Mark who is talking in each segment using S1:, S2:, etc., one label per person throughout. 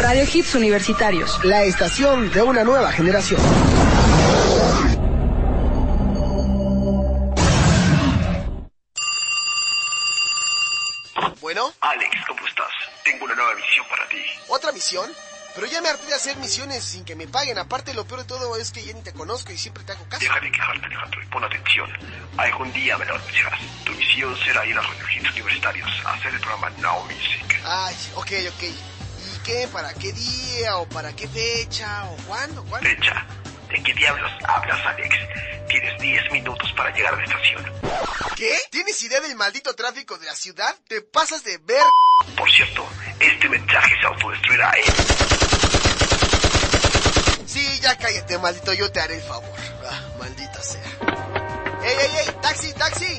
S1: Radio Hits Universitarios.
S2: La estación de una nueva generación.
S3: Bueno.
S4: Alex, ¿cómo estás? Tengo una nueva misión para ti.
S3: ¿Otra misión? Pero ya me harté de hacer misiones sin que me paguen. Aparte, lo peor de todo es que ya ni te conozco y siempre te hago caso.
S4: Deja de quejarte, Alejandro, y pon atención. Algún día me lo anunciarás. Tu misión será ir a Radio Hits Universitarios a hacer el programa Now Music.
S3: Ay, ok, ok qué? ¿Para qué día? ¿O para qué fecha? ¿O cuándo? ¿Cuándo?
S4: Fecha. ¿De qué diablos hablas, Alex? Tienes 10 minutos para llegar a la estación.
S3: ¿Qué? ¿Tienes idea del maldito tráfico de la ciudad? ¿Te pasas de ver?
S4: Por cierto, este mensaje se autodestruirá, ¿eh?
S3: Sí, ya cállate, maldito, yo te haré el favor. Ah, maldita sea. ¡Ey, ey, ey! ¡Taxi, taxi!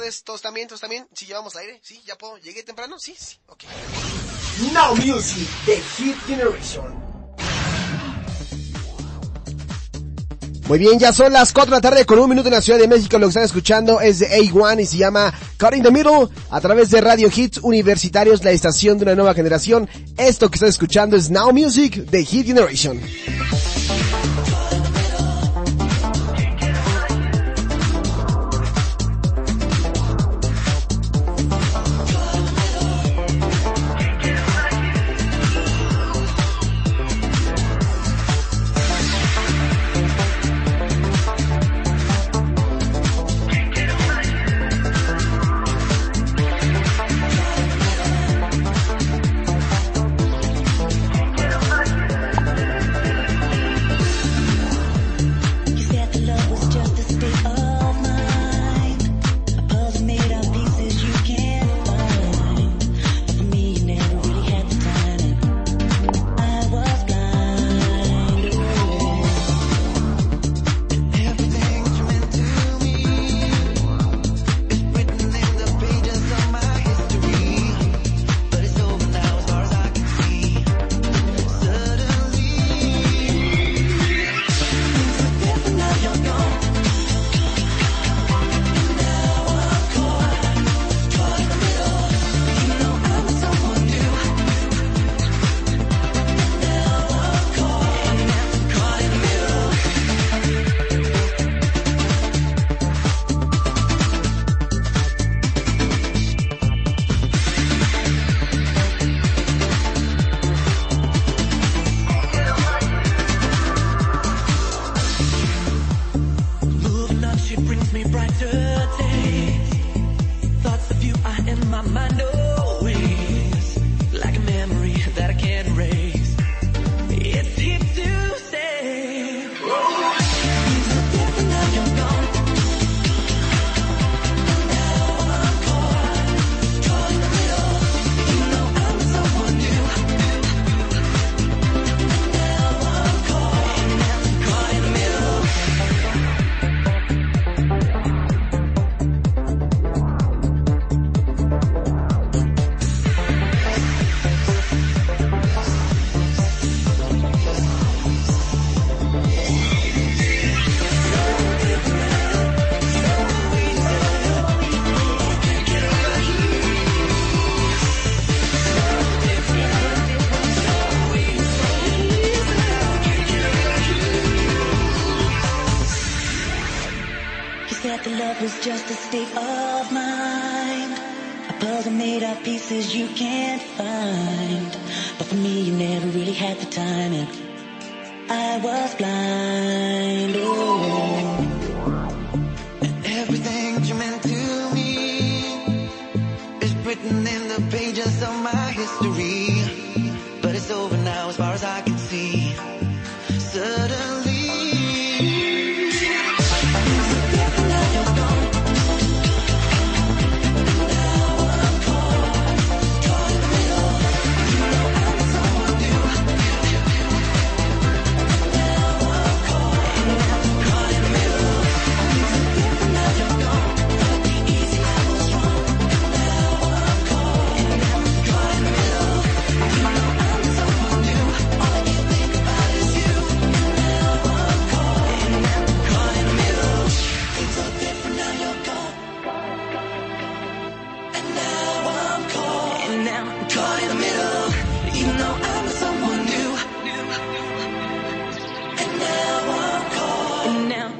S3: Tardes. ¿Todos también? ¿Todos también? ¿Sí llevamos aire? ¿Sí? ¿Ya puedo? ¿Llegué temprano? Sí, sí. Ok.
S2: Now Music, The Hit Generation. Muy bien, ya son las 4 de la tarde con un minuto en la Ciudad de México. Lo que están escuchando es de A1 y se llama Cut in the Middle a través de Radio Hits Universitarios, la estación de una nueva generación. Esto que están escuchando es Now Music, The Hit Generation.
S5: Was just a state of mind. A puzzle made of pieces you can't find. But for me, you never really had the time, and I was blind. Oh.
S2: Everything you meant to me is written in